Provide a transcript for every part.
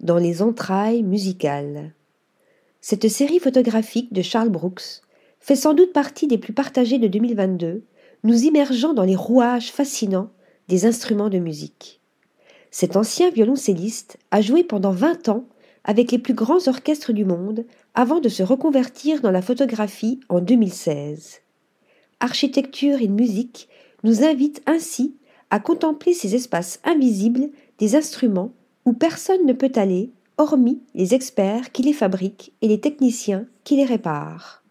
dans les entrailles musicales. Cette série photographique de Charles Brooks fait sans doute partie des plus partagées de 2022, nous immergeant dans les rouages fascinants des instruments de musique. Cet ancien violoncelliste a joué pendant 20 ans avec les plus grands orchestres du monde avant de se reconvertir dans la photographie en 2016. Architecture et musique nous invitent ainsi à contempler ces espaces invisibles des instruments personne ne peut aller, hormis les experts qui les fabriquent et les techniciens qui les réparent.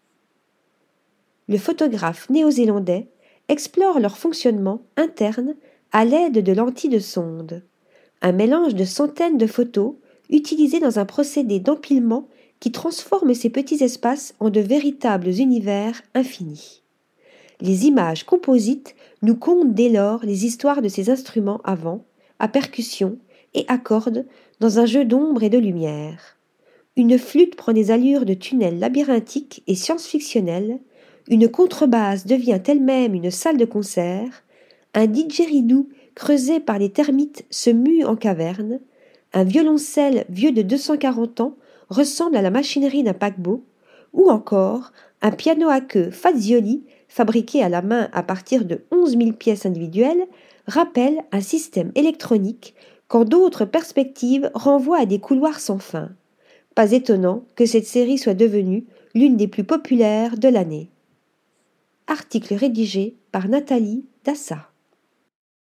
Le photographe néo-zélandais explore leur fonctionnement interne à l'aide de lentilles de sonde, un mélange de centaines de photos utilisées dans un procédé d'empilement qui transforme ces petits espaces en de véritables univers infinis. Les images composites nous content dès lors les histoires de ces instruments avant, à percussion et à cordes, dans un jeu d'ombre et de lumière. Une flûte prend des allures de tunnel labyrinthique et science-fictionnel, une contrebasse devient elle-même une salle de concert, un didgeridoo creusé par les termites se mue en caverne, un violoncelle vieux de 240 ans ressemble à la machinerie d'un paquebot, ou encore un piano à queue Fazioli fabriqué à la main à partir de onze mille pièces individuelles, rappelle un système électronique quand d'autres perspectives renvoient à des couloirs sans fin. Pas étonnant que cette série soit devenue l'une des plus populaires de l'année. Article rédigé par Nathalie Dassa.